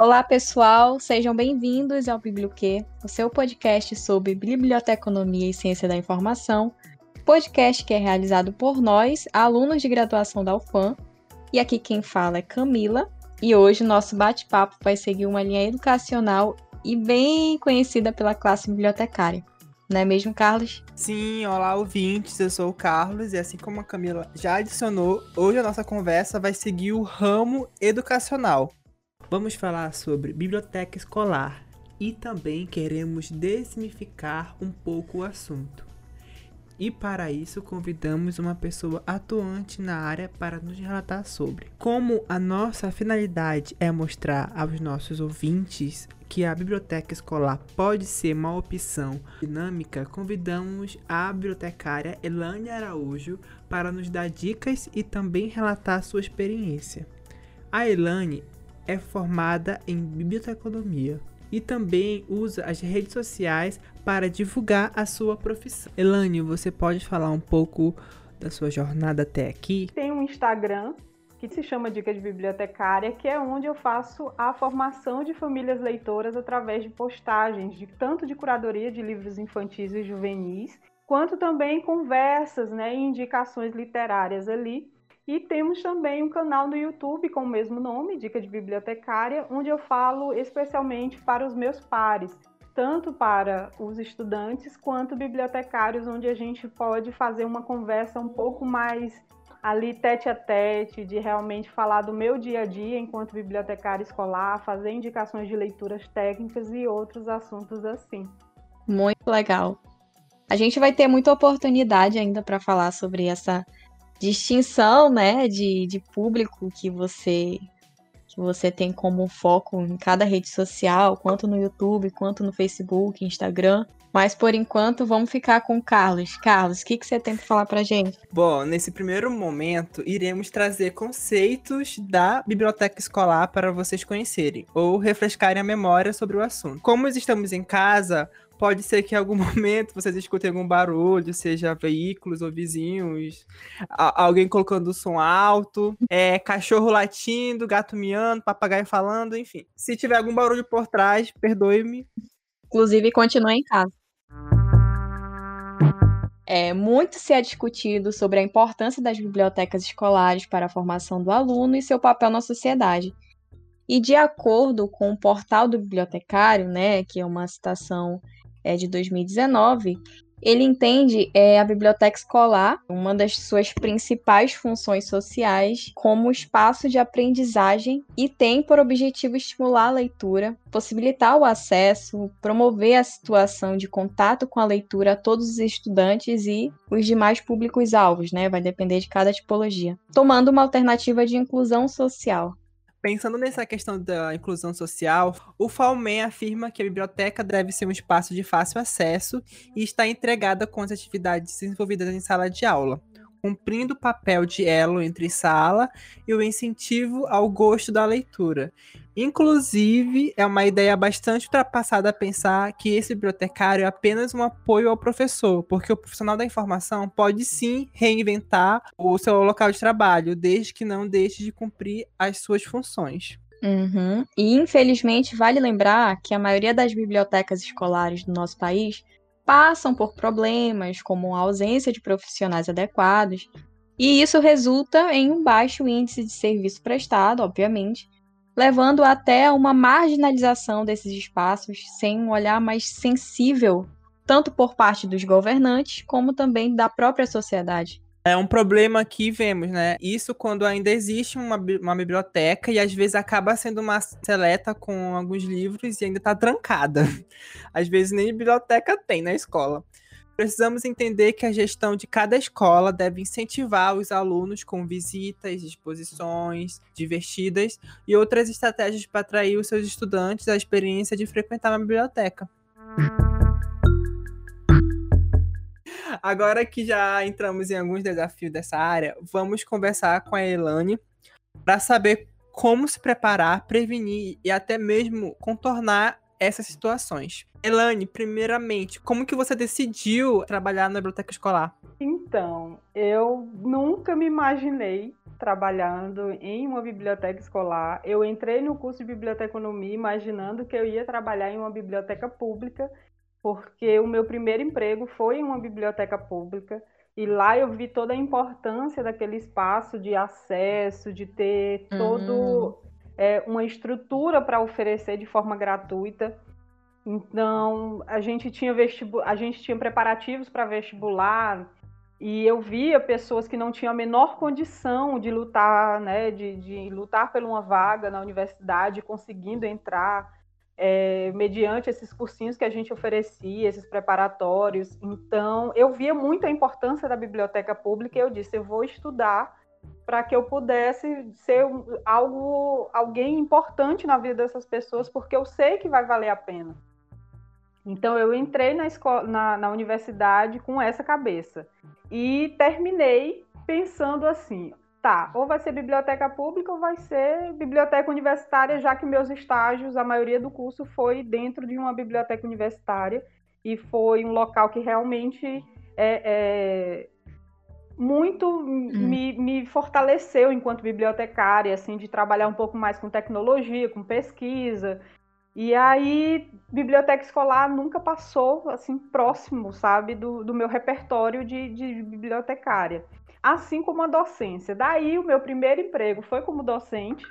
Olá, pessoal, sejam bem-vindos ao Biblioquê, o seu podcast sobre biblioteconomia e ciência da informação, podcast que é realizado por nós, alunos de graduação da UFAM, e aqui quem fala é Camila, e hoje nosso bate-papo vai seguir uma linha educacional e bem conhecida pela classe bibliotecária. Não é mesmo, Carlos? Sim, olá ouvintes, eu sou o Carlos e assim como a Camila já adicionou, hoje a nossa conversa vai seguir o ramo educacional. Vamos falar sobre biblioteca escolar e também queremos desmificar um pouco o assunto. E para isso convidamos uma pessoa atuante na área para nos relatar sobre. Como a nossa finalidade é mostrar aos nossos ouvintes que a biblioteca escolar pode ser uma opção dinâmica, convidamos a bibliotecária Elane Araújo para nos dar dicas e também relatar sua experiência. A Elane é formada em biblioteconomia e também usa as redes sociais para divulgar a sua profissão. Elane, você pode falar um pouco da sua jornada até aqui? Tem um Instagram que se chama Dica de Bibliotecária, que é onde eu faço a formação de famílias leitoras através de postagens, de tanto de curadoria de livros infantis e juvenis, quanto também conversas né, e indicações literárias ali e temos também um canal no YouTube com o mesmo nome, Dica de Bibliotecária, onde eu falo especialmente para os meus pares, tanto para os estudantes quanto bibliotecários, onde a gente pode fazer uma conversa um pouco mais ali tete a tete, de realmente falar do meu dia a dia enquanto bibliotecária escolar, fazer indicações de leituras técnicas e outros assuntos assim. Muito legal. A gente vai ter muita oportunidade ainda para falar sobre essa distinção, né, de, de público que você que você tem como foco em cada rede social, quanto no YouTube, quanto no Facebook, Instagram. Mas por enquanto, vamos ficar com o Carlos. Carlos, o que, que você tem para falar para gente? Bom, nesse primeiro momento, iremos trazer conceitos da biblioteca escolar para vocês conhecerem ou refrescarem a memória sobre o assunto. Como estamos em casa, pode ser que em algum momento vocês escutem algum barulho, seja veículos ou vizinhos, alguém colocando o som alto, é, cachorro latindo, gato miando, papagaio falando, enfim. Se tiver algum barulho por trás, perdoe-me. Inclusive, continue em casa. É, muito se é discutido sobre a importância das bibliotecas escolares para a formação do aluno e seu papel na sociedade. E de acordo com o portal do bibliotecário, né, que é uma citação é de 2019, ele entende é, a biblioteca escolar, uma das suas principais funções sociais, como espaço de aprendizagem e tem por objetivo estimular a leitura, possibilitar o acesso, promover a situação de contato com a leitura a todos os estudantes e os demais públicos-alvos, né? Vai depender de cada tipologia, tomando uma alternativa de inclusão social. Pensando nessa questão da inclusão social, o Falmen afirma que a biblioteca deve ser um espaço de fácil acesso e está entregada com as atividades desenvolvidas em sala de aula, cumprindo o papel de elo entre sala e o incentivo ao gosto da leitura. Inclusive, é uma ideia bastante ultrapassada pensar que esse bibliotecário é apenas um apoio ao professor, porque o profissional da informação pode sim reinventar o seu local de trabalho, desde que não deixe de cumprir as suas funções. Uhum. E infelizmente vale lembrar que a maioria das bibliotecas escolares do nosso país passam por problemas como a ausência de profissionais adequados, e isso resulta em um baixo índice de serviço prestado, obviamente, levando até a uma marginalização desses espaços sem um olhar mais sensível, tanto por parte dos governantes como também da própria sociedade. É um problema que vemos, né? Isso quando ainda existe uma, uma biblioteca e às vezes acaba sendo uma seleta com alguns livros e ainda está trancada. Às vezes nem biblioteca tem na escola. Precisamos entender que a gestão de cada escola deve incentivar os alunos com visitas, exposições divertidas e outras estratégias para atrair os seus estudantes à experiência de frequentar uma biblioteca. Agora que já entramos em alguns desafios dessa área, vamos conversar com a Elane para saber como se preparar, prevenir e até mesmo contornar essas situações. Elane, primeiramente, como que você decidiu trabalhar na biblioteca escolar? Então, eu nunca me imaginei trabalhando em uma biblioteca escolar. Eu entrei no curso de biblioteconomia imaginando que eu ia trabalhar em uma biblioteca pública, porque o meu primeiro emprego foi em uma biblioteca pública. E lá eu vi toda a importância daquele espaço de acesso, de ter todo uhum. É, uma estrutura para oferecer de forma gratuita. Então a gente tinha vestibu a gente tinha preparativos para vestibular, e eu via pessoas que não tinham a menor condição de lutar, né, de, de lutar por uma vaga na universidade, conseguindo entrar é, mediante esses cursinhos que a gente oferecia, esses preparatórios. Então, eu via muito a importância da biblioteca pública e eu disse, eu vou estudar para que eu pudesse ser algo, alguém importante na vida dessas pessoas, porque eu sei que vai valer a pena. Então eu entrei na, escola, na, na universidade com essa cabeça e terminei pensando assim, tá, ou vai ser biblioteca pública ou vai ser biblioteca universitária, já que meus estágios, a maioria do curso foi dentro de uma biblioteca universitária e foi um local que realmente é, é muito hum. me, me, fortaleceu enquanto bibliotecária, assim, de trabalhar um pouco mais com tecnologia, com pesquisa, e aí, biblioteca escolar nunca passou assim próximo, sabe, do, do meu repertório de, de bibliotecária. Assim como a docência. Daí, o meu primeiro emprego foi como docente,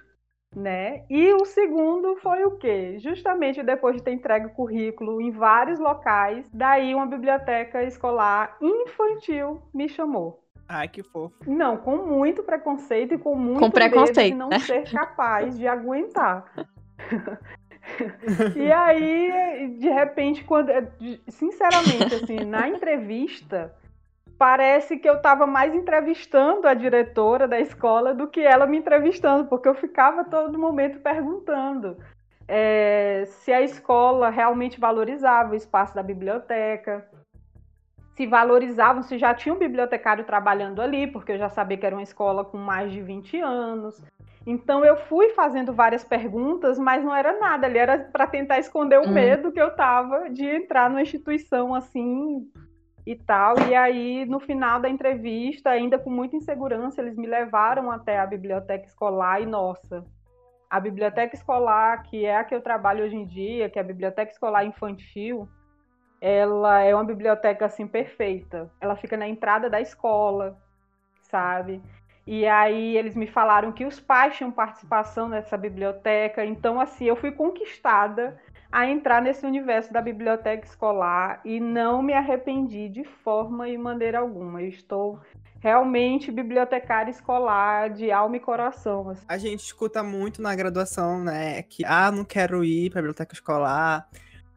né? E o segundo foi o quê? Justamente depois de ter entregue o currículo em vários locais, daí uma biblioteca escolar infantil me chamou. Ai, que fofo. Não, com muito preconceito e com muito com preconceito, medo de não né? ser capaz de aguentar. e aí, de repente, quando. Sinceramente, assim, na entrevista, parece que eu estava mais entrevistando a diretora da escola do que ela me entrevistando, porque eu ficava todo momento perguntando é, se a escola realmente valorizava o espaço da biblioteca, se valorizavam, se já tinha um bibliotecário trabalhando ali, porque eu já sabia que era uma escola com mais de 20 anos. Então eu fui fazendo várias perguntas, mas não era nada, ali era para tentar esconder o hum. medo que eu tava de entrar numa instituição assim e tal. E aí, no final da entrevista, ainda com muita insegurança, eles me levaram até a biblioteca escolar e nossa, a biblioteca escolar, que é a que eu trabalho hoje em dia, que é a biblioteca escolar infantil, ela é uma biblioteca assim perfeita. Ela fica na entrada da escola, sabe? E aí eles me falaram que os pais tinham participação nessa biblioteca. Então, assim, eu fui conquistada a entrar nesse universo da biblioteca escolar e não me arrependi de forma e maneira alguma. Eu estou realmente bibliotecária escolar de alma e coração. Assim. A gente escuta muito na graduação, né, que ah, não quero ir para biblioteca escolar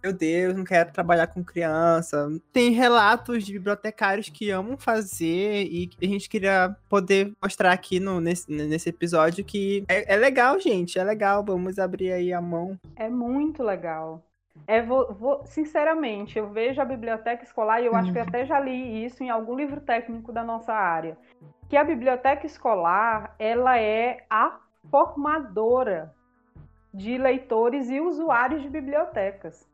meu Deus, não quero trabalhar com criança. Tem relatos de bibliotecários que amam fazer e a gente queria poder mostrar aqui no, nesse, nesse episódio que é, é legal, gente, é legal. Vamos abrir aí a mão. É muito legal. É, vou, vou, sinceramente, eu vejo a biblioteca escolar e eu acho que uhum. até já li isso em algum livro técnico da nossa área, que a biblioteca escolar ela é a formadora de leitores e usuários de bibliotecas.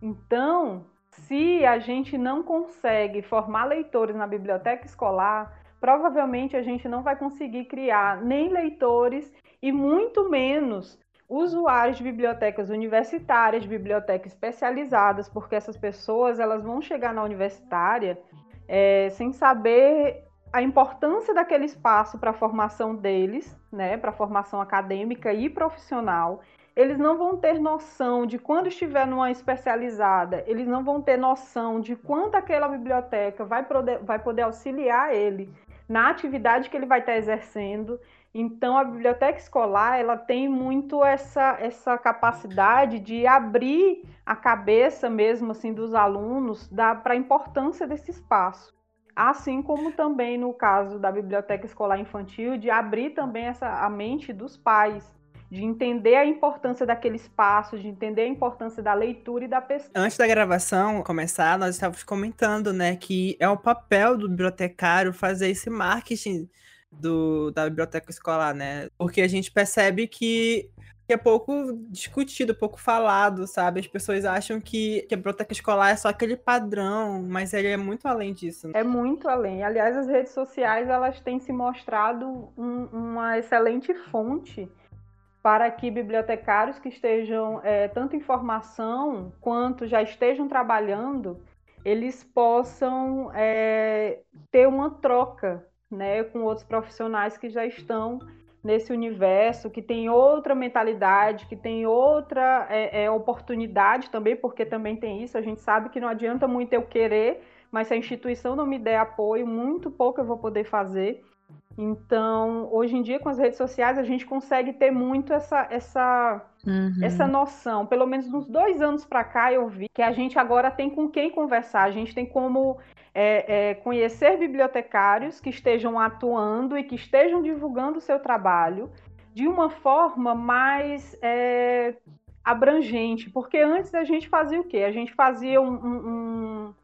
Então, se a gente não consegue formar leitores na biblioteca escolar, provavelmente a gente não vai conseguir criar nem leitores e muito menos usuários de bibliotecas universitárias, de bibliotecas especializadas, porque essas pessoas elas vão chegar na universitária é, sem saber a importância daquele espaço para a formação deles, né, para a formação acadêmica e profissional, eles não vão ter noção de quando estiver numa especializada, eles não vão ter noção de quanto aquela biblioteca vai poder, vai poder auxiliar ele na atividade que ele vai estar exercendo. Então, a biblioteca escolar ela tem muito essa, essa capacidade de abrir a cabeça mesmo assim dos alunos para a importância desse espaço. Assim como também no caso da biblioteca escolar infantil, de abrir também essa, a mente dos pais de entender a importância daquele espaço, de entender a importância da leitura e da pesquisa. Antes da gravação começar, nós estávamos comentando, né, que é o papel do bibliotecário fazer esse marketing do, da biblioteca escolar, né? Porque a gente percebe que que é pouco discutido, pouco falado, sabe? As pessoas acham que, que a biblioteca escolar é só aquele padrão, mas ele é muito além disso. É muito além. Aliás, as redes sociais elas têm se mostrado um, uma excelente fonte para que bibliotecários que estejam é, tanto em formação quanto já estejam trabalhando, eles possam é, ter uma troca né, com outros profissionais que já estão nesse universo, que tem outra mentalidade, que tem outra é, é, oportunidade também, porque também tem isso. A gente sabe que não adianta muito eu querer, mas se a instituição não me der apoio, muito pouco eu vou poder fazer. Então, hoje em dia, com as redes sociais, a gente consegue ter muito essa, essa, uhum. essa noção. Pelo menos uns dois anos para cá, eu vi que a gente agora tem com quem conversar. A gente tem como é, é, conhecer bibliotecários que estejam atuando e que estejam divulgando o seu trabalho de uma forma mais é, abrangente. Porque antes a gente fazia o quê? A gente fazia um, um um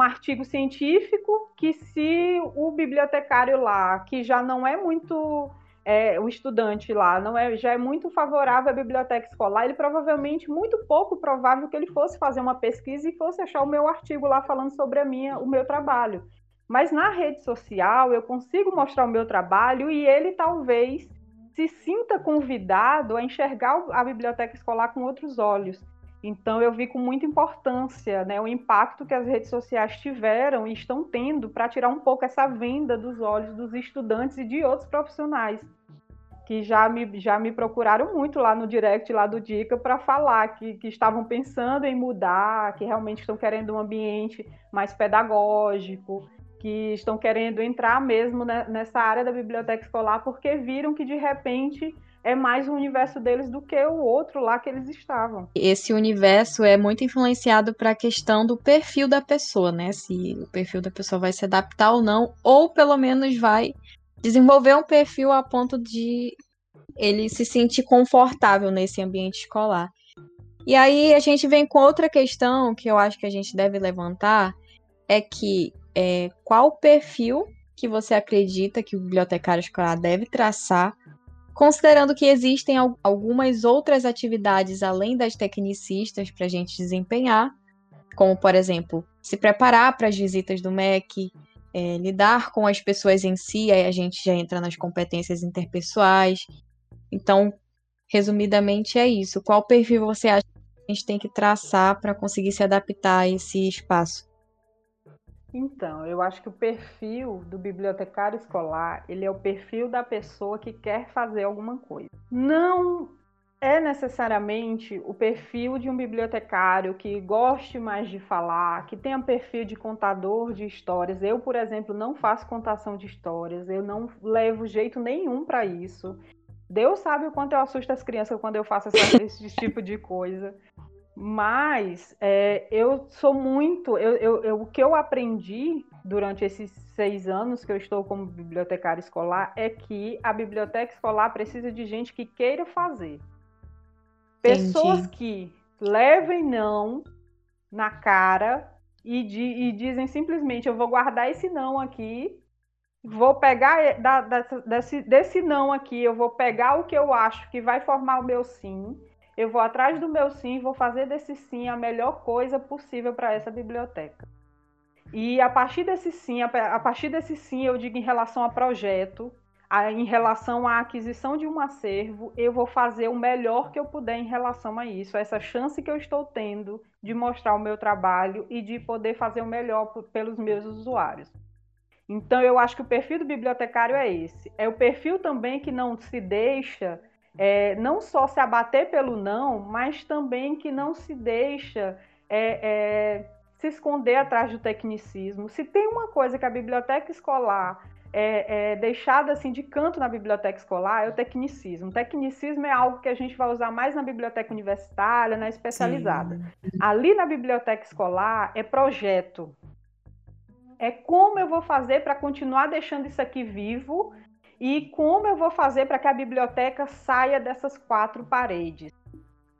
artigo científico que se o bibliotecário lá, que já não é muito é, o estudante lá, não é, já é muito favorável à biblioteca escolar, ele provavelmente muito pouco provável que ele fosse fazer uma pesquisa e fosse achar o meu artigo lá falando sobre a minha, o meu trabalho. Mas na rede social eu consigo mostrar o meu trabalho e ele talvez se sinta convidado a enxergar a biblioteca escolar com outros olhos. Então eu vi com muita importância né, o impacto que as redes sociais tiveram e estão tendo para tirar um pouco essa venda dos olhos dos estudantes e de outros profissionais que já me, já me procuraram muito lá no direct lá do Dica para falar que, que estavam pensando em mudar, que realmente estão querendo um ambiente mais pedagógico, que estão querendo entrar mesmo nessa área da biblioteca escolar porque viram que de repente é mais o universo deles do que o outro lá que eles estavam. Esse universo é muito influenciado para a questão do perfil da pessoa, né? Se o perfil da pessoa vai se adaptar ou não, ou pelo menos vai desenvolver um perfil a ponto de ele se sentir confortável nesse ambiente escolar. E aí a gente vem com outra questão que eu acho que a gente deve levantar, é que é, qual perfil que você acredita que o bibliotecário escolar deve traçar considerando que existem algumas outras atividades além das tecnicistas para a gente desempenhar, como, por exemplo, se preparar para as visitas do MEC, é, lidar com as pessoas em si, aí a gente já entra nas competências interpessoais. Então, resumidamente, é isso. Qual perfil você acha que a gente tem que traçar para conseguir se adaptar a esse espaço? Então, eu acho que o perfil do bibliotecário escolar, ele é o perfil da pessoa que quer fazer alguma coisa. Não é necessariamente o perfil de um bibliotecário que goste mais de falar, que tenha perfil de contador de histórias. Eu, por exemplo, não faço contação de histórias, eu não levo jeito nenhum para isso. Deus sabe o quanto eu assusto as crianças quando eu faço essa, esse tipo de coisa. Mas é, eu sou muito. Eu, eu, eu, o que eu aprendi durante esses seis anos que eu estou como bibliotecária escolar é que a biblioteca escolar precisa de gente que queira fazer. Pessoas Entendi. que levem não na cara e, de, e, dizem simplesmente: eu vou guardar esse não aqui, vou pegar da, da, desse, desse não aqui, eu vou pegar o que eu acho que vai formar o meu sim eu vou atrás do meu sim, vou fazer desse sim a melhor coisa possível para essa biblioteca. E a partir desse sim, a partir desse sim, eu digo em relação a projeto, a, em relação à aquisição de um acervo, eu vou fazer o melhor que eu puder em relação a isso, essa chance que eu estou tendo de mostrar o meu trabalho e de poder fazer o melhor pelos meus usuários. Então, eu acho que o perfil do bibliotecário é esse. É o perfil também que não se deixa é, não só se abater pelo não, mas também que não se deixa é, é, se esconder atrás do tecnicismo. Se tem uma coisa que a biblioteca escolar é, é, deixada assim de canto na biblioteca escolar é o tecnicismo. O tecnicismo é algo que a gente vai usar mais na biblioteca universitária, na especializada. Sim. Ali na biblioteca escolar é projeto. É como eu vou fazer para continuar deixando isso aqui vivo e como eu vou fazer para que a biblioteca saia dessas quatro paredes?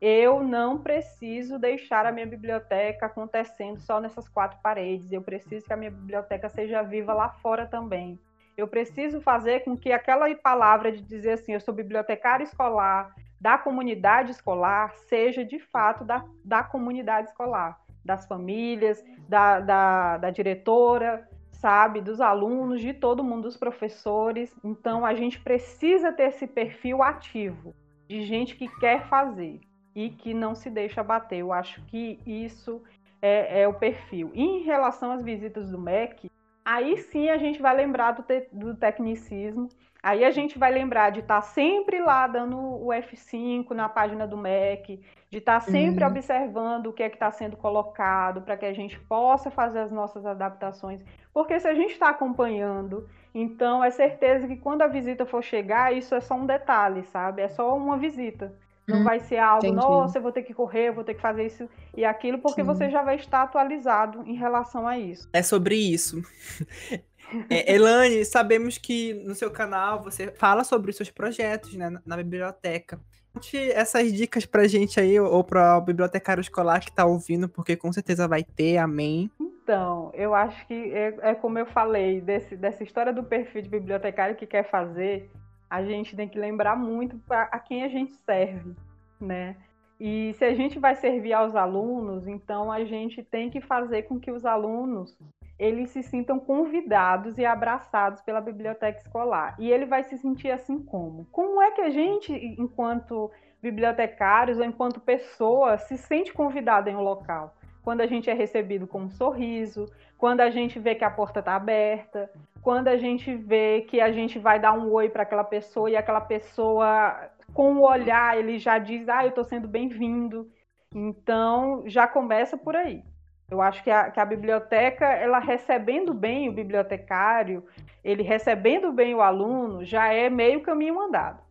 Eu não preciso deixar a minha biblioteca acontecendo só nessas quatro paredes. Eu preciso que a minha biblioteca seja viva lá fora também. Eu preciso fazer com que aquela palavra de dizer assim, eu sou bibliotecário escolar, da comunidade escolar seja de fato da, da comunidade escolar, das famílias, da, da, da diretora, sabe, dos alunos, de todo mundo, dos professores. Então a gente precisa ter esse perfil ativo de gente que quer fazer e que não se deixa bater. Eu acho que isso é, é o perfil. E em relação às visitas do MEC, aí sim a gente vai lembrar do, te, do tecnicismo Aí a gente vai lembrar de estar tá sempre lá dando o F5 na página do MEC, de estar tá sempre uhum. observando o que é que está sendo colocado para que a gente possa fazer as nossas adaptações. Porque se a gente está acompanhando, então é certeza que quando a visita for chegar, isso é só um detalhe, sabe? É só uma visita. Não hum, vai ser algo, entendi. nossa, eu vou ter que correr, eu vou ter que fazer isso e aquilo, porque Sim. você já vai estar atualizado em relação a isso. É sobre isso. É, Elane, sabemos que no seu canal você fala sobre os seus projetos né, na, na biblioteca. Conte essas dicas pra gente aí, ou para o bibliotecário escolar que tá ouvindo, porque com certeza vai ter, amém. Então, eu acho que é, é como eu falei, desse, dessa história do perfil de bibliotecário que quer fazer, a gente tem que lembrar muito a quem a gente serve, né? E se a gente vai servir aos alunos, então a gente tem que fazer com que os alunos eles se sintam convidados e abraçados pela biblioteca escolar. E ele vai se sentir assim como? Como é que a gente, enquanto bibliotecários ou enquanto pessoa, se sente convidado em um local? Quando a gente é recebido com um sorriso, quando a gente vê que a porta está aberta, quando a gente vê que a gente vai dar um oi para aquela pessoa e aquela pessoa, com o olhar, ele já diz: Ah, eu estou sendo bem-vindo. Então, já começa por aí. Eu acho que a, que a biblioteca, ela recebendo bem o bibliotecário, ele recebendo bem o aluno, já é meio caminho andado.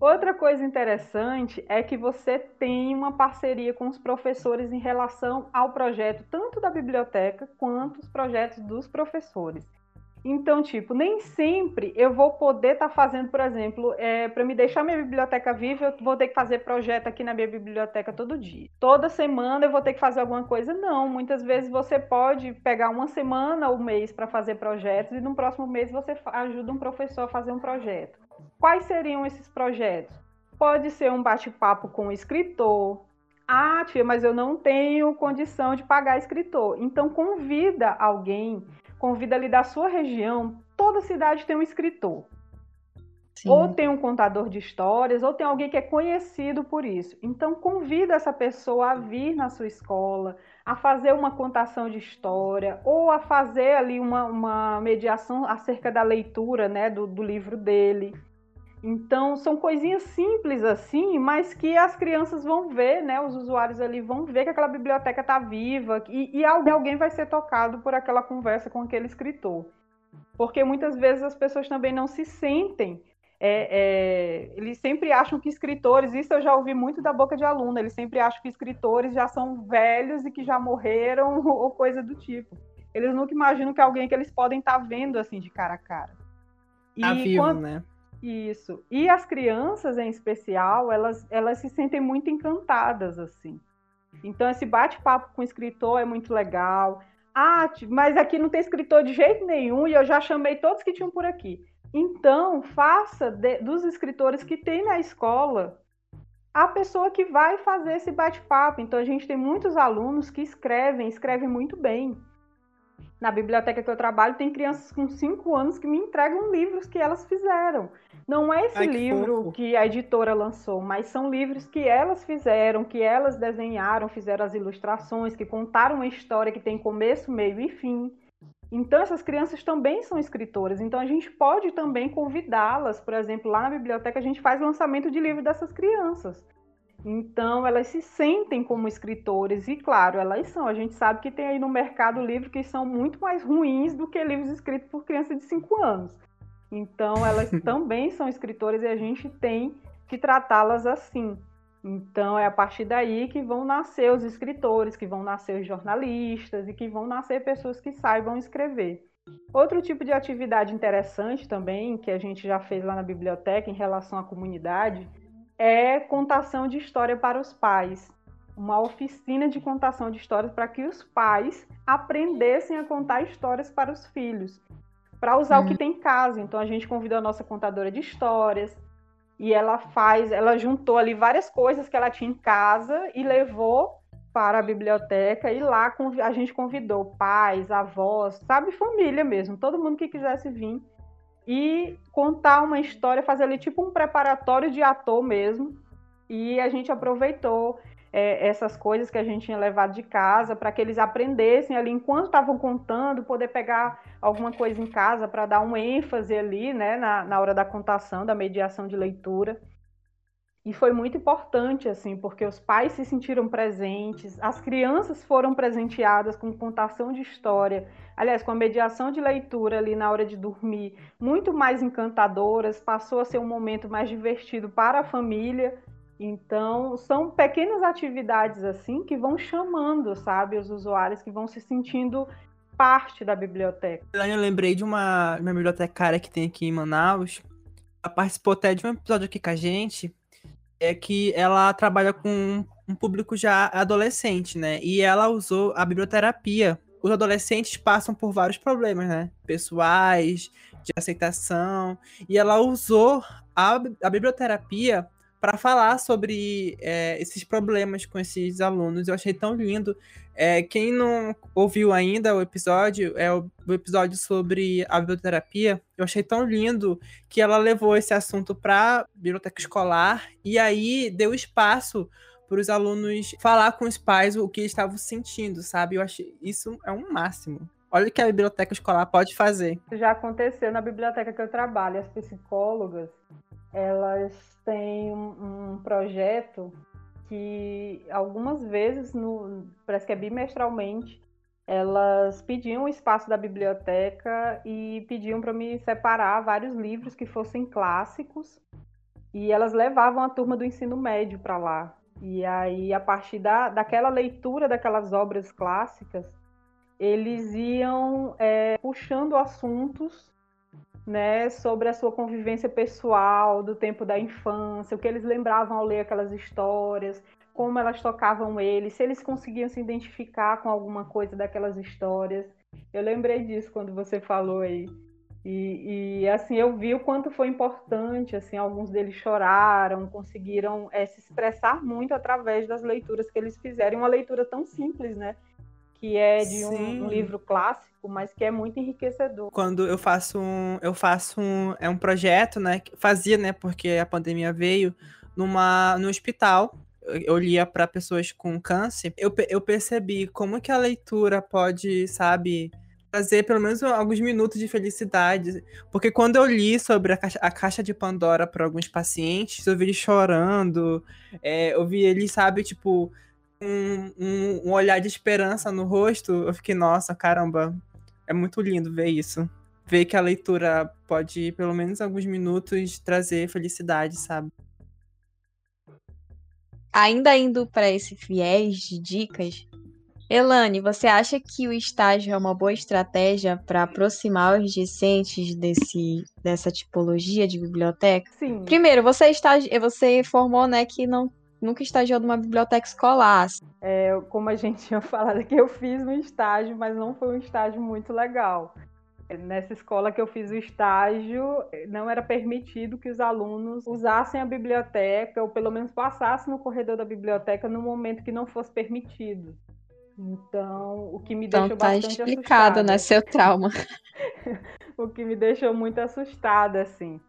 Outra coisa interessante é que você tem uma parceria com os professores em relação ao projeto, tanto da biblioteca quanto os projetos dos professores. Então, tipo, nem sempre eu vou poder estar tá fazendo, por exemplo, é, para me deixar minha biblioteca viva, eu vou ter que fazer projeto aqui na minha biblioteca todo dia. Toda semana eu vou ter que fazer alguma coisa? Não. Muitas vezes você pode pegar uma semana ou um mês para fazer projetos e no próximo mês você ajuda um professor a fazer um projeto. Quais seriam esses projetos? Pode ser um bate-papo com o escritor. Ah, tia, mas eu não tenho condição de pagar escritor. Então convida alguém convida ali da sua região, toda cidade tem um escritor. Sim. Ou tem um contador de histórias, ou tem alguém que é conhecido por isso. Então, convida essa pessoa a vir na sua escola, a fazer uma contação de história, ou a fazer ali uma, uma mediação acerca da leitura né, do, do livro dele. Então, são coisinhas simples assim, mas que as crianças vão ver, né? Os usuários ali vão ver que aquela biblioteca está viva e, e alguém vai ser tocado por aquela conversa com aquele escritor. Porque muitas vezes as pessoas também não se sentem. É, é, eles sempre acham que escritores, isso eu já ouvi muito da boca de aluno, eles sempre acham que escritores já são velhos e que já morreram ou coisa do tipo. Eles nunca imaginam que alguém que eles podem estar tá vendo assim de cara a cara. E tá vivo, quando... né? Isso. E as crianças, em especial, elas, elas se sentem muito encantadas, assim. Então, esse bate-papo com o escritor é muito legal. Ah, mas aqui não tem escritor de jeito nenhum e eu já chamei todos que tinham por aqui. Então, faça de, dos escritores que tem na escola a pessoa que vai fazer esse bate-papo. Então, a gente tem muitos alunos que escrevem, escrevem muito bem na biblioteca que eu trabalho, tem crianças com 5 anos que me entregam livros que elas fizeram. Não é esse Ai, livro que, que a editora lançou, mas são livros que elas fizeram, que elas desenharam, fizeram as ilustrações, que contaram uma história que tem começo, meio e fim. Então, essas crianças também são escritoras. Então, a gente pode também convidá-las. Por exemplo, lá na biblioteca, a gente faz lançamento de livro dessas crianças. Então, elas se sentem como escritores, e claro, elas são. A gente sabe que tem aí no mercado livros que são muito mais ruins do que livros escritos por crianças de 5 anos. Então, elas também são escritoras e a gente tem que tratá-las assim. Então, é a partir daí que vão nascer os escritores, que vão nascer os jornalistas e que vão nascer pessoas que saibam escrever. Outro tipo de atividade interessante também, que a gente já fez lá na biblioteca em relação à comunidade, é contação de história para os pais. Uma oficina de contação de histórias para que os pais aprendessem a contar histórias para os filhos, para usar uhum. o que uhum. tem em casa. Então a gente convidou a nossa contadora de histórias e ela faz, ela juntou ali várias coisas que ela tinha em casa e levou para a biblioteca e lá a gente convidou pais, avós, sabe, família mesmo, todo mundo que quisesse vir e contar uma história, fazer ali tipo um preparatório de ator mesmo. E a gente aproveitou é, essas coisas que a gente tinha levado de casa para que eles aprendessem ali enquanto estavam contando, poder pegar alguma coisa em casa para dar um ênfase ali, né, na, na hora da contação, da mediação de leitura. E foi muito importante, assim, porque os pais se sentiram presentes, as crianças foram presenteadas com contação de história, aliás, com a mediação de leitura ali na hora de dormir, muito mais encantadoras, passou a ser um momento mais divertido para a família. Então, são pequenas atividades assim que vão chamando, sabe, os usuários que vão se sentindo parte da biblioteca. Eu lembrei de uma, uma bibliotecária que tem aqui em Manaus. Ela participou até de um episódio aqui com a gente, é que ela trabalha com um público já adolescente, né? E ela usou a biblioterapia. Os adolescentes passam por vários problemas, né? Pessoais, de aceitação. E ela usou a, a biblioterapia para falar sobre é, esses problemas com esses alunos. Eu achei tão lindo. É, quem não ouviu ainda o episódio, é o, o, episódio sobre a biblioterapia, eu achei tão lindo que ela levou esse assunto para biblioteca escolar e aí deu espaço para os alunos falar com os pais o que estavam sentindo, sabe? Eu achei isso é um máximo. Olha o que a biblioteca escolar pode fazer. Já aconteceu na biblioteca que eu trabalho, as psicólogas, elas têm um, um projeto que algumas vezes, no, parece que é bimestralmente, elas pediam o espaço da biblioteca e pediam para me separar vários livros que fossem clássicos e elas levavam a turma do ensino médio para lá. E aí, a partir da, daquela leitura daquelas obras clássicas, eles iam é, puxando assuntos né, sobre a sua convivência pessoal, do tempo da infância, o que eles lembravam ao ler aquelas histórias, como elas tocavam eles, se eles conseguiam se identificar com alguma coisa daquelas histórias. Eu lembrei disso quando você falou aí. E, e, assim eu vi o quanto foi importante assim alguns deles choraram conseguiram é, se expressar muito através das leituras que eles fizeram uma leitura tão simples né que é de um, um, livro clássico, mas que é muito enriquecedor. Quando eu faço um, eu faço um, é um projeto, né, fazia, né, porque a pandemia veio numa no hospital. Eu lia para pessoas com câncer. Eu, eu percebi como que a leitura pode, sabe, trazer pelo menos alguns minutos de felicidade. Porque quando eu li sobre a caixa, a caixa de Pandora para alguns pacientes, eu vi eles chorando, é, eu vi eles, sabe, tipo, um, um, um, olhar de esperança no rosto, eu fiquei, nossa, caramba, é muito lindo ver isso. Ver que a leitura pode, pelo menos alguns minutos, trazer felicidade, sabe? Ainda indo para esse viés de dicas, Elane, você acha que o estágio é uma boa estratégia para aproximar os discentes desse, dessa tipologia de biblioteca? Sim. Primeiro, você, estagi... você formou né, que não nunca estagiou numa biblioteca escolar. É, como a gente tinha falado aqui, eu fiz um estágio, mas não foi um estágio muito legal. Nessa escola que eu fiz o estágio, não era permitido que os alunos usassem a biblioteca, ou pelo menos passassem no corredor da biblioteca no momento que não fosse permitido. Então, o que me então, deixou tá bastante explicado, assustada. né, seu trauma. o que me deixou muito assustada, assim.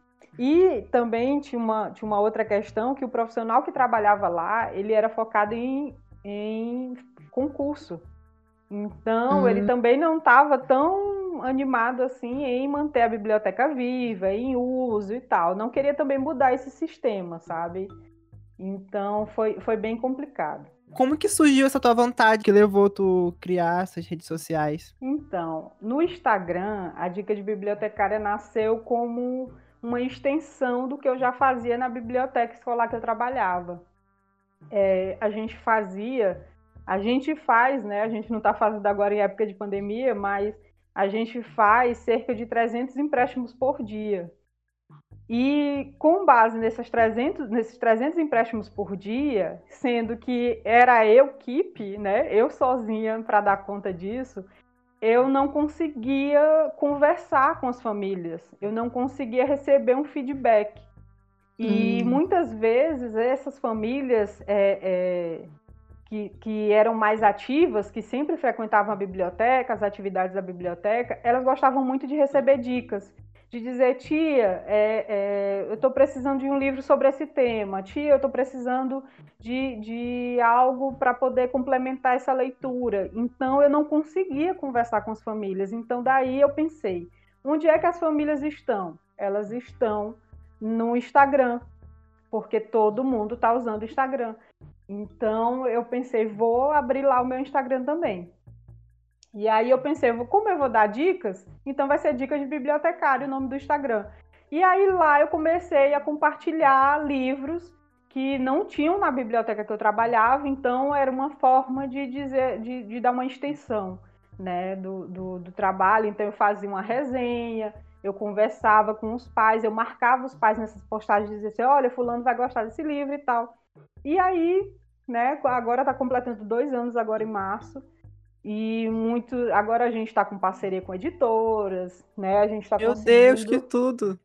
E também tinha uma, tinha uma outra questão que o profissional que trabalhava lá, ele era focado em, em concurso. Então, ele hum. também não estava tão animado assim em manter a biblioteca viva, em uso e tal. Não queria também mudar esse sistema, sabe? Então, foi, foi bem complicado. Como que surgiu essa tua vontade que levou tu criar essas redes sociais? Então, no Instagram, a dica de bibliotecária nasceu como uma extensão do que eu já fazia na biblioteca escolar que eu trabalhava. É, a gente fazia, a gente faz, né? A gente não está fazendo agora em época de pandemia, mas a gente faz cerca de 300 empréstimos por dia. E com base nesses 300, nesses 300 empréstimos por dia, sendo que era eu equipe, né? Eu sozinha para dar conta disso, eu não conseguia conversar com as famílias, eu não conseguia receber um feedback. E hum. muitas vezes essas famílias é, é, que, que eram mais ativas, que sempre frequentavam a biblioteca, as atividades da biblioteca, elas gostavam muito de receber dicas de dizer, tia, é, é, eu estou precisando de um livro sobre esse tema, tia, eu estou precisando de, de algo para poder complementar essa leitura. Então, eu não conseguia conversar com as famílias. Então, daí eu pensei, onde é que as famílias estão? Elas estão no Instagram, porque todo mundo está usando o Instagram. Então, eu pensei, vou abrir lá o meu Instagram também. E aí eu pensei, como eu vou dar dicas, então vai ser dicas de bibliotecário o nome do Instagram. E aí lá eu comecei a compartilhar livros que não tinham na biblioteca que eu trabalhava, então era uma forma de dizer, de, de dar uma extensão né, do, do, do, trabalho. Então eu fazia uma resenha, eu conversava com os pais, eu marcava os pais nessas postagens, dizia assim, olha, fulano vai gostar desse livro e tal. E aí, né, agora está completando dois anos agora em março. E muito. Agora a gente está com parceria com editoras, né? A gente está Meu conseguindo... Deus, que tudo!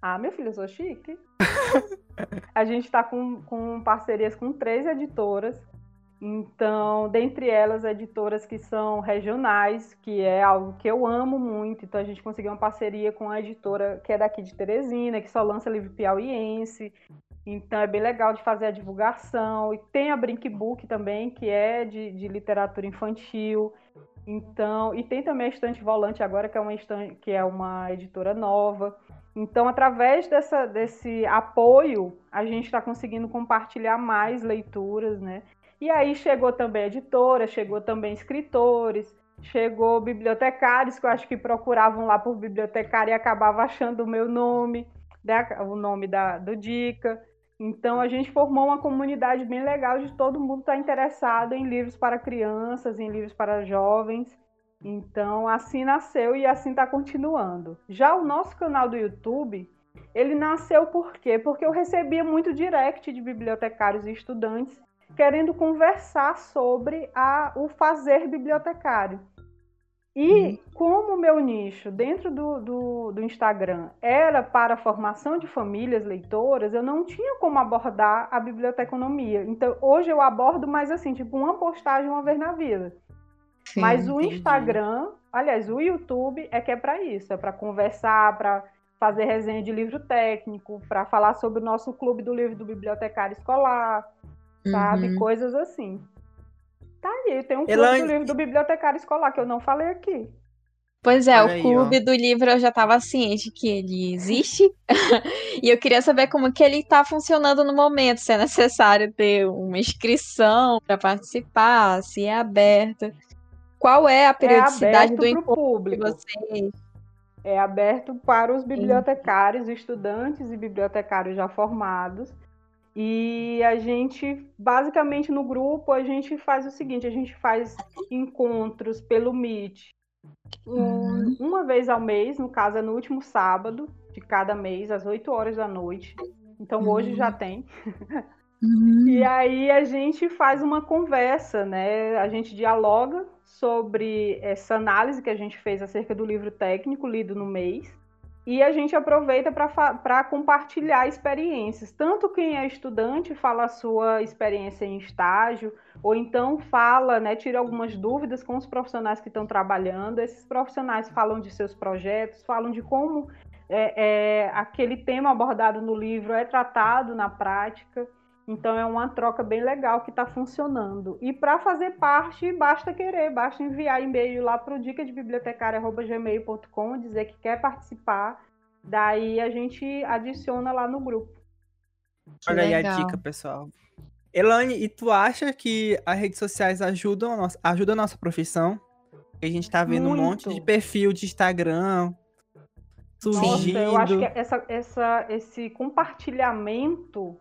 Ah, meu filho, eu sou chique. a gente está com, com parcerias com três editoras. Então, dentre elas, editoras que são regionais, que é algo que eu amo muito. Então, a gente conseguiu uma parceria com a editora que é daqui de Teresina, que só lança livro piauiense. Então é bem legal de fazer a divulgação. E tem a Brinkbook também, que é de, de literatura infantil. Então, e tem também a Estante Volante agora, que é uma, estante, que é uma editora nova. Então, através dessa, desse apoio, a gente está conseguindo compartilhar mais leituras, né? E aí chegou também editora, chegou também escritores, chegou bibliotecários, que eu acho que procuravam lá por bibliotecária e acabavam achando o meu nome, né? o nome da, do Dica. Então a gente formou uma comunidade bem legal de todo mundo estar tá interessado em livros para crianças, em livros para jovens. Então assim nasceu e assim está continuando. Já o nosso canal do YouTube, ele nasceu por quê? Porque eu recebia muito direct de bibliotecários e estudantes querendo conversar sobre a, o fazer bibliotecário. E uhum. como o meu nicho dentro do, do, do, Instagram era para a formação de famílias leitoras, eu não tinha como abordar a biblioteconomia. Então, hoje eu abordo mais assim, tipo uma postagem uma vez na vida. Sim, Mas o entendi. Instagram, aliás, o YouTube é que é para isso, é para conversar, para fazer resenha de livro técnico, para falar sobre o nosso clube do livro do bibliotecário escolar, sabe? Uhum. Coisas assim. Tá aí, tem um clube do livro do bibliotecário escolar que eu não falei aqui. Pois é, Olha o clube aí, do livro eu já estava ciente que ele existe. e eu queria saber como que ele está funcionando no momento, se é necessário ter uma inscrição para participar, se é aberto. Qual é a é periodicidade é do encontro público. de vocês? É aberto para os bibliotecários, estudantes e bibliotecários já formados. E a gente, basicamente no grupo, a gente faz o seguinte: a gente faz encontros pelo Meet um, uhum. uma vez ao mês, no caso é no último sábado de cada mês, às 8 horas da noite. Então hoje já uhum. tem. Uhum. E aí a gente faz uma conversa, né? A gente dialoga sobre essa análise que a gente fez acerca do livro técnico lido no mês e a gente aproveita para compartilhar experiências. Tanto quem é estudante fala a sua experiência em estágio, ou então fala, né, tira algumas dúvidas com os profissionais que estão trabalhando. Esses profissionais falam de seus projetos, falam de como é, é, aquele tema abordado no livro é tratado na prática. Então é uma troca bem legal que está funcionando. E para fazer parte, basta querer, basta enviar e-mail lá para o dica de bibliotecária.gmail.com, dizer que quer participar. Daí a gente adiciona lá no grupo. Olha aí a dica, pessoal. Elane, e tu acha que as redes sociais ajudam a nossa, ajudam a nossa profissão? A gente está vendo Muito. um monte de perfil de Instagram surgindo. Nossa, eu acho que essa, essa, esse compartilhamento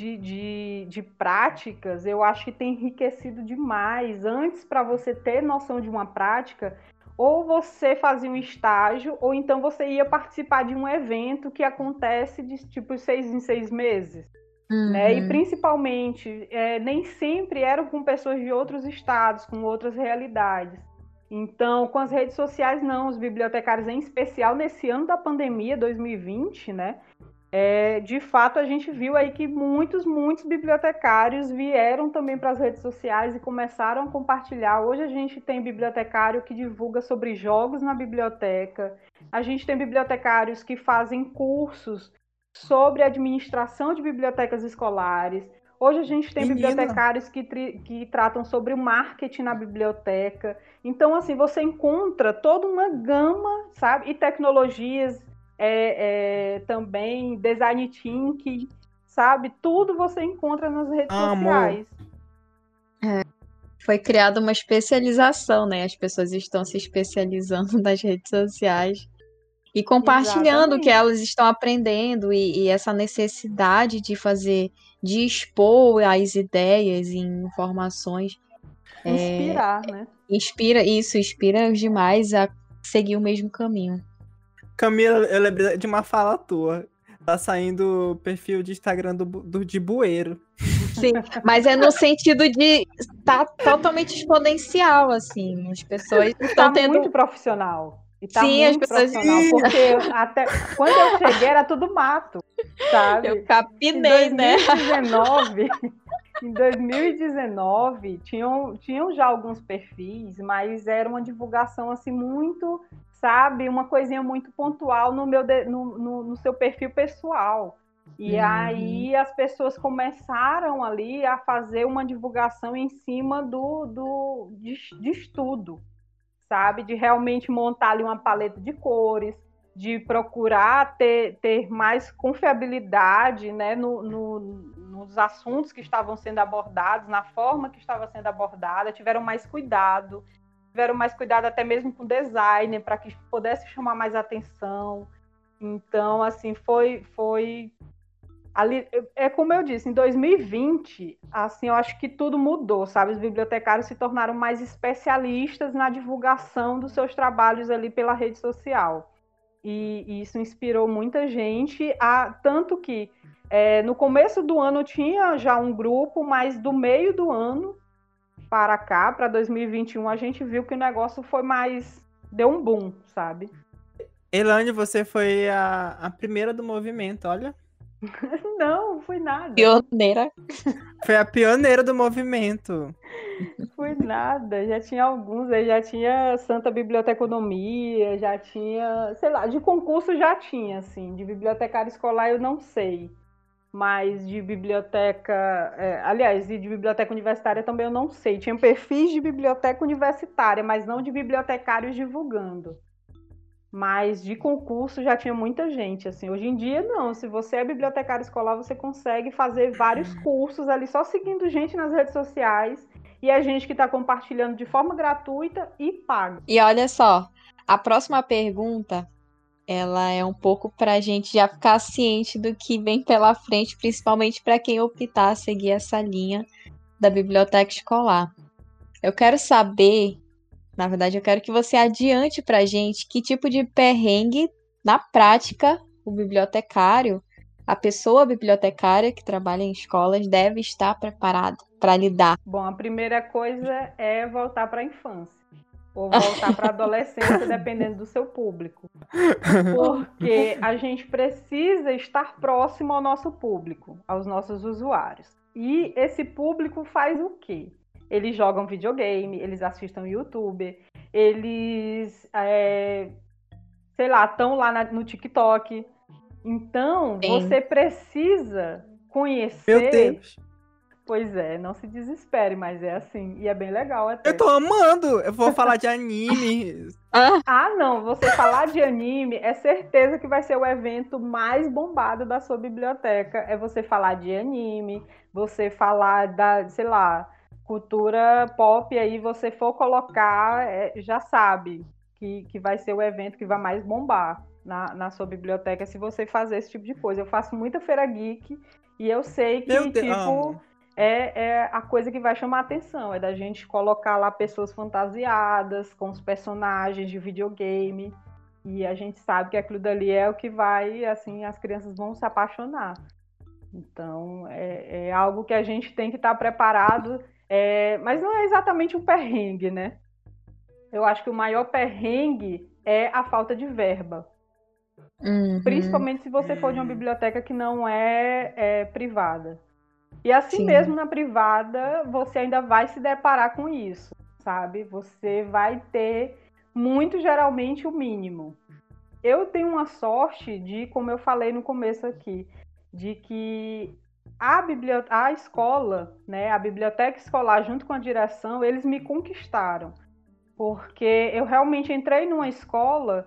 de, de, de práticas, eu acho que tem enriquecido demais. Antes, para você ter noção de uma prática, ou você fazia um estágio, ou então você ia participar de um evento que acontece de tipo seis em seis meses. Uhum. Né? E uhum. principalmente, é, nem sempre eram com pessoas de outros estados, com outras realidades. Então, com as redes sociais, não. Os bibliotecários, em especial nesse ano da pandemia, 2020, né? É, de fato a gente viu aí que muitos, muitos bibliotecários vieram também para as redes sociais e começaram a compartilhar. Hoje a gente tem bibliotecário que divulga sobre jogos na biblioteca, a gente tem bibliotecários que fazem cursos sobre administração de bibliotecas escolares. Hoje a gente tem Menina. bibliotecários que, que tratam sobre o marketing na biblioteca. Então, assim, você encontra toda uma gama, sabe? E tecnologias é, é, também, design thinking, sabe? Tudo você encontra nas redes sociais. É, foi criada uma especialização, né? As pessoas estão se especializando nas redes sociais e compartilhando o que elas estão aprendendo e, e, essa necessidade de fazer, de expor as ideias e informações. É, Inspirar, é, né? Inspira isso, inspira demais a seguir o mesmo caminho. Camila, eu lembrei de uma fala tua. Tá saindo o perfil de Instagram do, do, de bueiro. Sim, mas é no sentido de tá totalmente exponencial, assim. As pessoas estão tá tendo. muito profissional. E tá Sim, muito profissional, porque até quando eu cheguei era tudo mato, sabe? Eu capinei, em 2019, né? em 2019 tinham, tinham já alguns perfis, mas era uma divulgação assim muito, sabe, uma coisinha muito pontual no meu no, no, no seu perfil pessoal. E uhum. aí as pessoas começaram ali a fazer uma divulgação em cima do, do de, de estudo, sabe? De realmente montar ali uma paleta de cores, de procurar ter, ter mais confiabilidade né, no, no, nos assuntos que estavam sendo abordados, na forma que estava sendo abordada, tiveram mais cuidado, tiveram mais cuidado até mesmo com o design, para que pudesse chamar mais atenção. Então, assim, foi, foi Ali, é como eu disse, em 2020, assim, eu acho que tudo mudou, sabe? Os bibliotecários se tornaram mais especialistas na divulgação dos seus trabalhos ali pela rede social. E, e isso inspirou muita gente, a, tanto que é, no começo do ano tinha já um grupo, mas do meio do ano para cá, para 2021, a gente viu que o negócio foi mais. deu um boom, sabe? Elane, você foi a, a primeira do movimento, olha. Não, fui nada. Pioneira. Foi a pioneira do movimento. Fui nada. Já tinha alguns, já tinha Santa Biblioteconomia, já tinha, sei lá, de concurso já tinha, assim. De bibliotecário escolar eu não sei. Mas de biblioteca, é, aliás, de biblioteca universitária também eu não sei. Tinha perfis de biblioteca universitária, mas não de bibliotecários divulgando. Mas de concurso já tinha muita gente, assim. Hoje em dia, não. Se você é bibliotecário escolar, você consegue fazer vários cursos ali só seguindo gente nas redes sociais. E é gente que está compartilhando de forma gratuita e paga. E olha só, a próxima pergunta, ela é um pouco para a gente já ficar ciente do que vem pela frente, principalmente para quem optar a seguir essa linha da biblioteca escolar. Eu quero saber na verdade, eu quero que você adiante para a gente que tipo de perrengue, na prática, o bibliotecário, a pessoa bibliotecária que trabalha em escolas deve estar preparada para lidar. Bom, a primeira coisa é voltar para a infância ou voltar para a adolescência, dependendo do seu público. Porque a gente precisa estar próximo ao nosso público, aos nossos usuários. E esse público faz o quê? eles jogam videogame, eles assistem YouTube, eles, é, sei lá, estão lá na, no TikTok. Então, Sim. você precisa conhecer. Pois é, não se desespere, mas é assim. E é bem legal até. Eu tô amando! Eu vou falar de anime. ah, não. Você falar de anime é certeza que vai ser o evento mais bombado da sua biblioteca. É você falar de anime, você falar da, sei lá, cultura pop aí você for colocar, é, já sabe que, que vai ser o evento que vai mais bombar na, na sua biblioteca se você fazer esse tipo de coisa. Eu faço muita feira geek e eu sei que, tipo, é, é a coisa que vai chamar a atenção. É da gente colocar lá pessoas fantasiadas com os personagens de videogame. E a gente sabe que aquilo dali é o que vai, assim, as crianças vão se apaixonar. Então, é, é algo que a gente tem que estar preparado é, mas não é exatamente um perrengue, né? Eu acho que o maior perrengue é a falta de verba. Uhum. Principalmente se você for de uma biblioteca que não é, é privada. E assim Sim. mesmo na privada, você ainda vai se deparar com isso, sabe? Você vai ter muito geralmente o mínimo. Eu tenho uma sorte de, como eu falei no começo aqui, de que a, biblioteca, a escola, né, a biblioteca escolar, junto com a direção, eles me conquistaram. Porque eu realmente entrei numa escola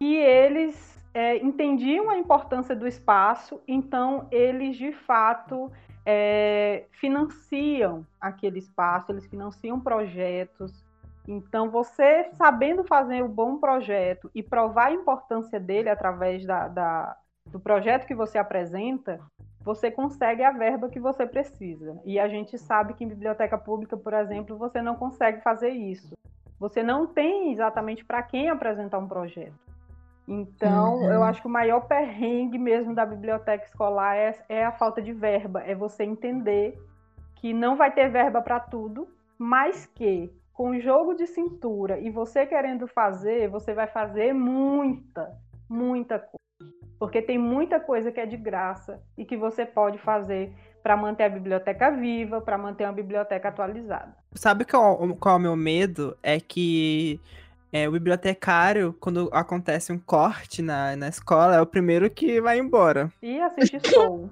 e eles é, entendiam a importância do espaço, então eles de fato é, financiam aquele espaço, eles financiam projetos. Então, você sabendo fazer um bom projeto e provar a importância dele através da, da, do projeto que você apresenta, você consegue a verba que você precisa. E a gente sabe que em biblioteca pública, por exemplo, você não consegue fazer isso. Você não tem exatamente para quem apresentar um projeto. Então, uhum. eu acho que o maior perrengue mesmo da biblioteca escolar é, é a falta de verba. É você entender que não vai ter verba para tudo, mas que com jogo de cintura e você querendo fazer, você vai fazer muita, muita coisa. Porque tem muita coisa que é de graça e que você pode fazer para manter a biblioteca viva, para manter uma biblioteca atualizada. Sabe qual, qual é o meu medo? É que é, o bibliotecário, quando acontece um corte na, na escola, é o primeiro que vai embora. E assiste show.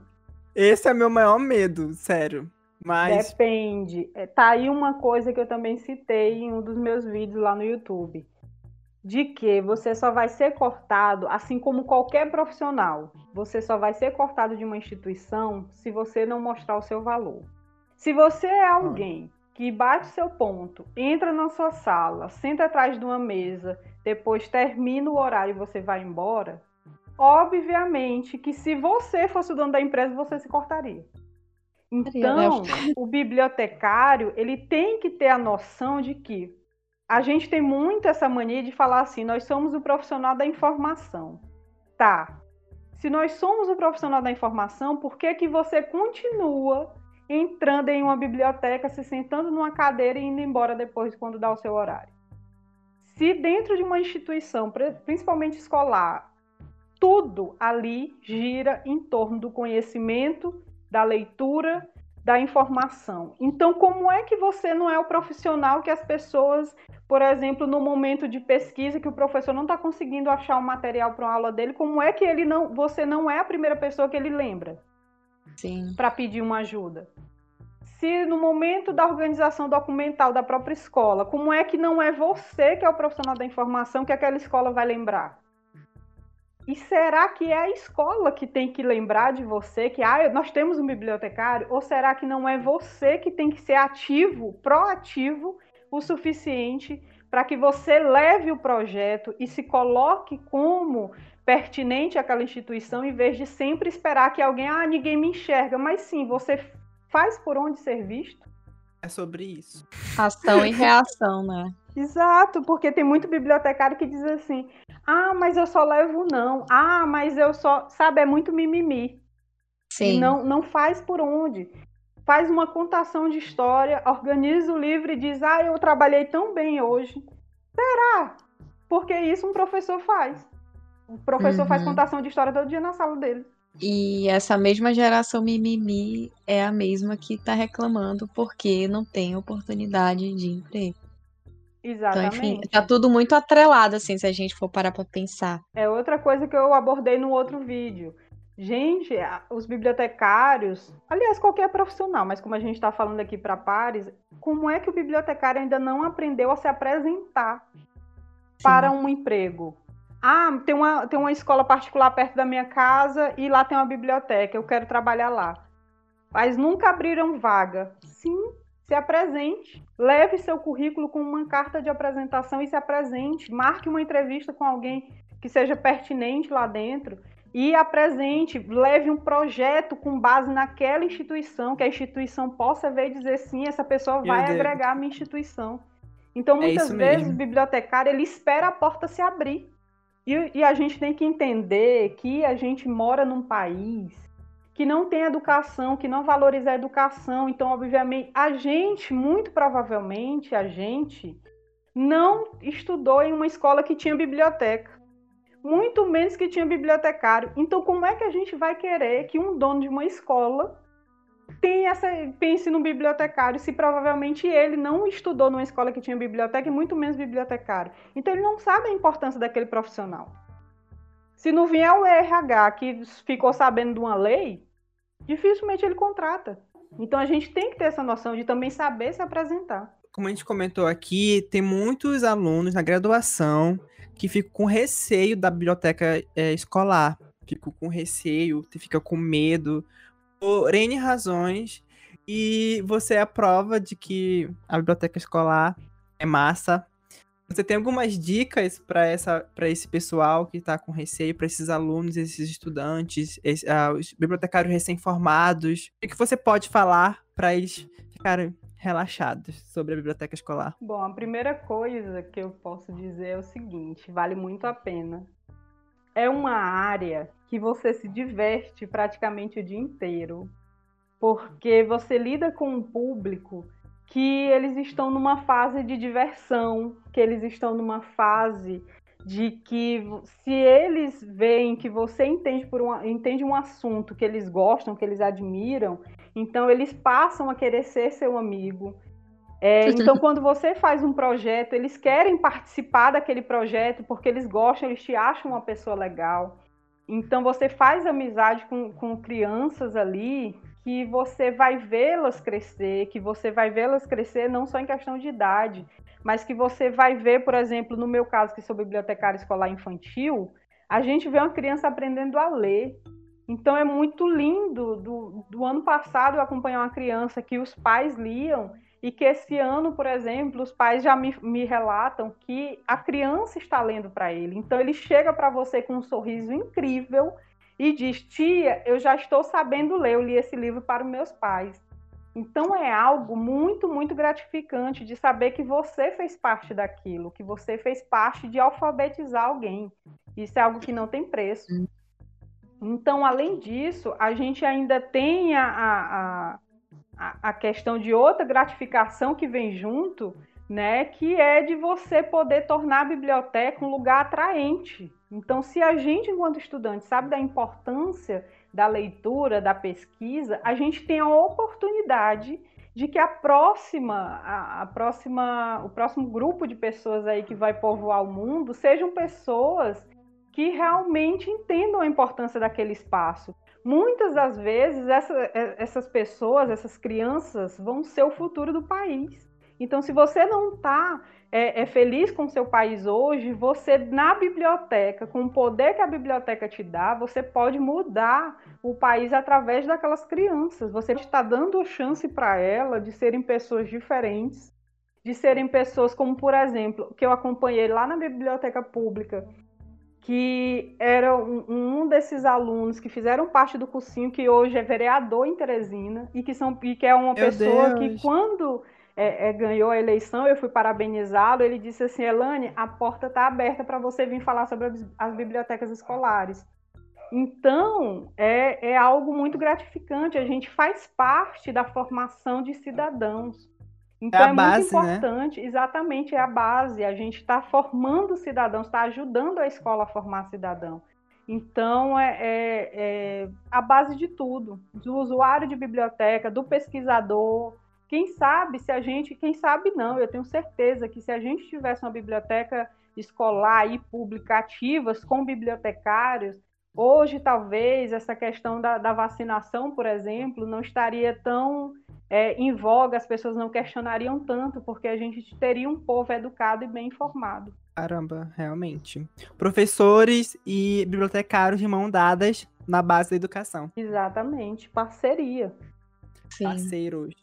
Esse é meu maior medo, sério. Mas... Depende. É, tá aí uma coisa que eu também citei em um dos meus vídeos lá no YouTube de que você só vai ser cortado, assim como qualquer profissional, você só vai ser cortado de uma instituição se você não mostrar o seu valor. Se você é alguém que bate seu ponto, entra na sua sala, senta atrás de uma mesa, depois termina o horário e você vai embora, obviamente que se você fosse o dono da empresa, você se cortaria. Então, o bibliotecário, ele tem que ter a noção de que a gente tem muito essa mania de falar assim: nós somos o profissional da informação. Tá. Se nós somos o profissional da informação, por que, que você continua entrando em uma biblioteca, se sentando numa cadeira e indo embora depois quando dá o seu horário? Se dentro de uma instituição, principalmente escolar, tudo ali gira em torno do conhecimento, da leitura, da informação. Então, como é que você não é o profissional que as pessoas, por exemplo, no momento de pesquisa que o professor não está conseguindo achar o material para uma aula dele, como é que ele não, você não é a primeira pessoa que ele lembra? Para pedir uma ajuda. Se no momento da organização documental da própria escola, como é que não é você que é o profissional da informação que aquela escola vai lembrar? E será que é a escola que tem que lembrar de você que ah, nós temos um bibliotecário? Ou será que não é você que tem que ser ativo, proativo o suficiente para que você leve o projeto e se coloque como pertinente àquela instituição, em vez de sempre esperar que alguém, ah, ninguém me enxerga. Mas sim, você faz por onde ser visto. É sobre isso. Ação e reação, né? Exato, porque tem muito bibliotecário que diz assim: ah, mas eu só levo não. Ah, mas eu só. Sabe, é muito mimimi. Sim. E não, não faz por onde. Faz uma contação de história, organiza o livro e diz: ah, eu trabalhei tão bem hoje. Será? Porque isso um professor faz. O professor uhum. faz contação de história todo dia na sala dele. E essa mesma geração mimimi é a mesma que está reclamando porque não tem oportunidade de emprego. Exatamente. Então, enfim, tá tudo muito atrelado, assim, se a gente for parar para pensar. É outra coisa que eu abordei no outro vídeo. Gente, os bibliotecários, aliás, qualquer profissional, mas como a gente está falando aqui para pares, como é que o bibliotecário ainda não aprendeu a se apresentar Sim. para um emprego? Ah, tem uma, tem uma escola particular perto da minha casa e lá tem uma biblioteca, eu quero trabalhar lá. Mas nunca abriram vaga. Sim, se apresente, leve seu currículo com uma carta de apresentação e se apresente, marque uma entrevista com alguém que seja pertinente lá dentro e apresente, leve um projeto com base naquela instituição, que a instituição possa ver e dizer sim, essa pessoa vai agregar a minha instituição. Então, é muitas é vezes, mesmo. o bibliotecário ele espera a porta se abrir. E, e a gente tem que entender que a gente mora num país que não tem educação, que não valoriza a educação. Então, obviamente, a gente, muito provavelmente, a gente não estudou em uma escola que tinha biblioteca. muito menos que tinha bibliotecário. Então, como é que a gente vai querer que um dono de uma escola tenha essa, pense no bibliotecário se provavelmente ele não estudou numa escola que tinha biblioteca e muito menos bibliotecário? Então, ele não sabe a importância daquele profissional. Se não vier o RH que ficou sabendo de uma lei, dificilmente ele contrata. Então, a gente tem que ter essa noção de também saber se apresentar. Como a gente comentou aqui, tem muitos alunos na graduação que ficam com receio da biblioteca é, escolar, ficam com receio, ficam com medo, por N razões. E você é a prova de que a biblioteca escolar é massa. Você tem algumas dicas para esse pessoal que está com receio, para esses alunos, esses estudantes, uh, os bibliotecários recém-formados? O que você pode falar para eles ficarem relaxados sobre a biblioteca escolar? Bom, a primeira coisa que eu posso dizer é o seguinte: vale muito a pena. É uma área que você se diverte praticamente o dia inteiro, porque você lida com um público que eles estão numa fase de diversão, que eles estão numa fase de que se eles veem que você entende por um, entende um assunto que eles gostam, que eles admiram, então eles passam a querer ser seu amigo. É, então, quando você faz um projeto, eles querem participar daquele projeto porque eles gostam, eles te acham uma pessoa legal. Então, você faz amizade com, com crianças ali que você vai vê-las crescer, que você vai vê-las crescer não só em questão de idade, mas que você vai ver, por exemplo, no meu caso, que sou bibliotecária escolar infantil, a gente vê uma criança aprendendo a ler. Então é muito lindo. Do, do ano passado eu acompanhei uma criança que os pais liam e que esse ano, por exemplo, os pais já me, me relatam que a criança está lendo para ele. Então ele chega para você com um sorriso incrível e diz: Tia, eu já estou sabendo ler, eu li esse livro para os meus pais. Então é algo muito, muito gratificante de saber que você fez parte daquilo, que você fez parte de alfabetizar alguém. Isso é algo que não tem preço. Então, além disso, a gente ainda tem a, a, a, questão de outra gratificação que vem junto, né, que é de você poder tornar a biblioteca um lugar atraente. Então, se a gente, enquanto estudante, sabe da importância da leitura, da pesquisa, a gente tem a oportunidade de que a próxima, a, a, próxima, o próximo grupo de pessoas aí que vai povoar o mundo sejam pessoas que realmente entendam a importância daquele espaço. Muitas das vezes essa, é, essas pessoas, essas crianças, vão ser o futuro do país. Então, se você não está é, é, feliz com seu país hoje, você, na biblioteca, com o poder que a biblioteca te dá, você pode mudar o país através daquelas crianças. Você está dando chance para elas de serem pessoas diferentes, de serem pessoas como, por exemplo, que eu acompanhei lá na biblioteca pública, que era um, um, desses alunos que fizeram parte do cursinho, que hoje é vereador em Teresina, e que, são, e que é uma Meu pessoa Deus. que, quando é, é, ganhou a eleição, eu fui parabenizá-lo. Ele disse assim: Elane, a porta está aberta para você vir falar sobre as bibliotecas escolares. Então, é, é algo muito gratificante. A gente faz parte da formação de cidadãos. Então, é, é base, muito né? importante, né? exatamente, é a base. A gente está formando cidadãos, está ajudando a escola a formar cidadão. Então, é, é, é, a base de tudo: do usuário de biblioteca, do pesquisador, quem sabe se a gente, quem sabe não, eu tenho certeza que se a gente tivesse uma biblioteca escolar e pública ativas com bibliotecários, hoje talvez essa questão da, da vacinação, por exemplo, não estaria tão é, em voga, as pessoas não questionariam tanto, porque a gente teria um povo educado e bem informado. Caramba, realmente. Professores e bibliotecários de mão dadas na base da educação. Exatamente, parceria. Sim. Parceiros.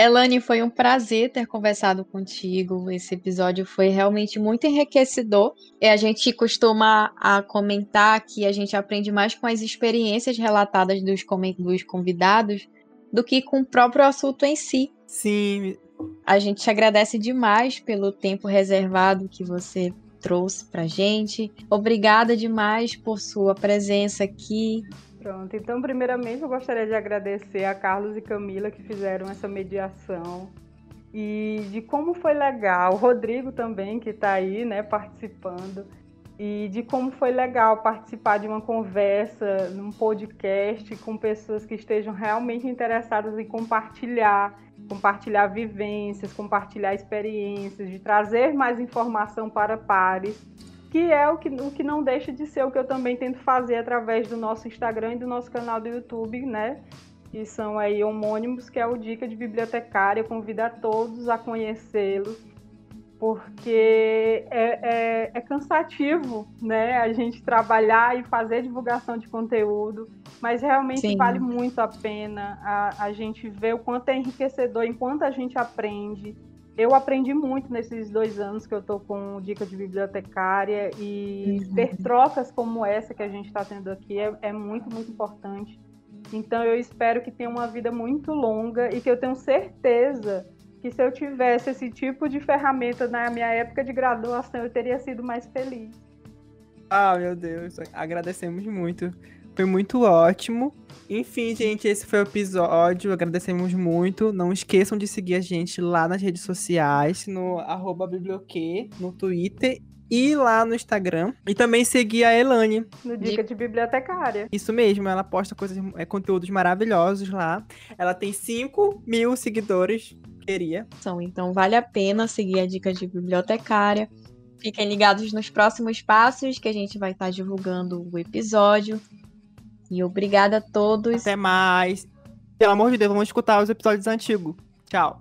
Elane, foi um prazer ter conversado contigo. Esse episódio foi realmente muito enriquecedor. E a gente costuma a comentar que a gente aprende mais com as experiências relatadas dos, dos convidados do que com o próprio assunto em si. Sim. A gente te agradece demais pelo tempo reservado que você trouxe pra gente. Obrigada demais por sua presença aqui. Pronto, então primeiramente eu gostaria de agradecer a Carlos e Camila que fizeram essa mediação. e de como foi legal. O Rodrigo também, que está aí, né, participando, e de como foi legal participar de uma conversa, num podcast com pessoas que estejam realmente interessadas em compartilhar, compartilhar vivências, compartilhar experiências, de trazer mais informação para pares, que é o que, o que não deixa de ser o que eu também tento fazer através do nosso Instagram e do nosso canal do YouTube, né? que são aí homônimos, que é o Dica de Bibliotecária. Convido a todos a conhecê-los, porque é, é, é, cansativo né, a gente trabalhar e fazer divulgação de conteúdo, mas realmente Sim. vale muito a pena a, a gente ver o quanto é enriquecedor enquanto a gente aprende. Eu aprendi muito nesses dois anos que eu estou com Dica de Bibliotecária e uhum. ter trocas como essa que a gente está tendo aqui é, é muito, muito importante. Então eu espero que tenha uma vida muito longa e que eu tenho certeza que se eu tivesse esse tipo de ferramenta na minha época de graduação, eu teria sido mais feliz. Ah, meu Deus, agradecemos muito. Foi muito ótimo. Enfim, gente, esse foi o episódio. Agradecemos muito. Não esqueçam de seguir a gente lá nas redes sociais, no arroba biblioque, no Twitter e lá no Instagram. E também seguir a Elane. No Dica de Bibliotecária. Isso mesmo, ela posta coisas, é, conteúdos maravilhosos lá. Ela tem 5 mil seguidores, queria. Então vale a pena seguir a Dica de Bibliotecária. Fiquem ligados nos próximos passos que a gente vai estar divulgando o episódio. E obrigada a todos. Até mais. Pelo amor de Deus, vamos escutar os episódios antigos. Tchau.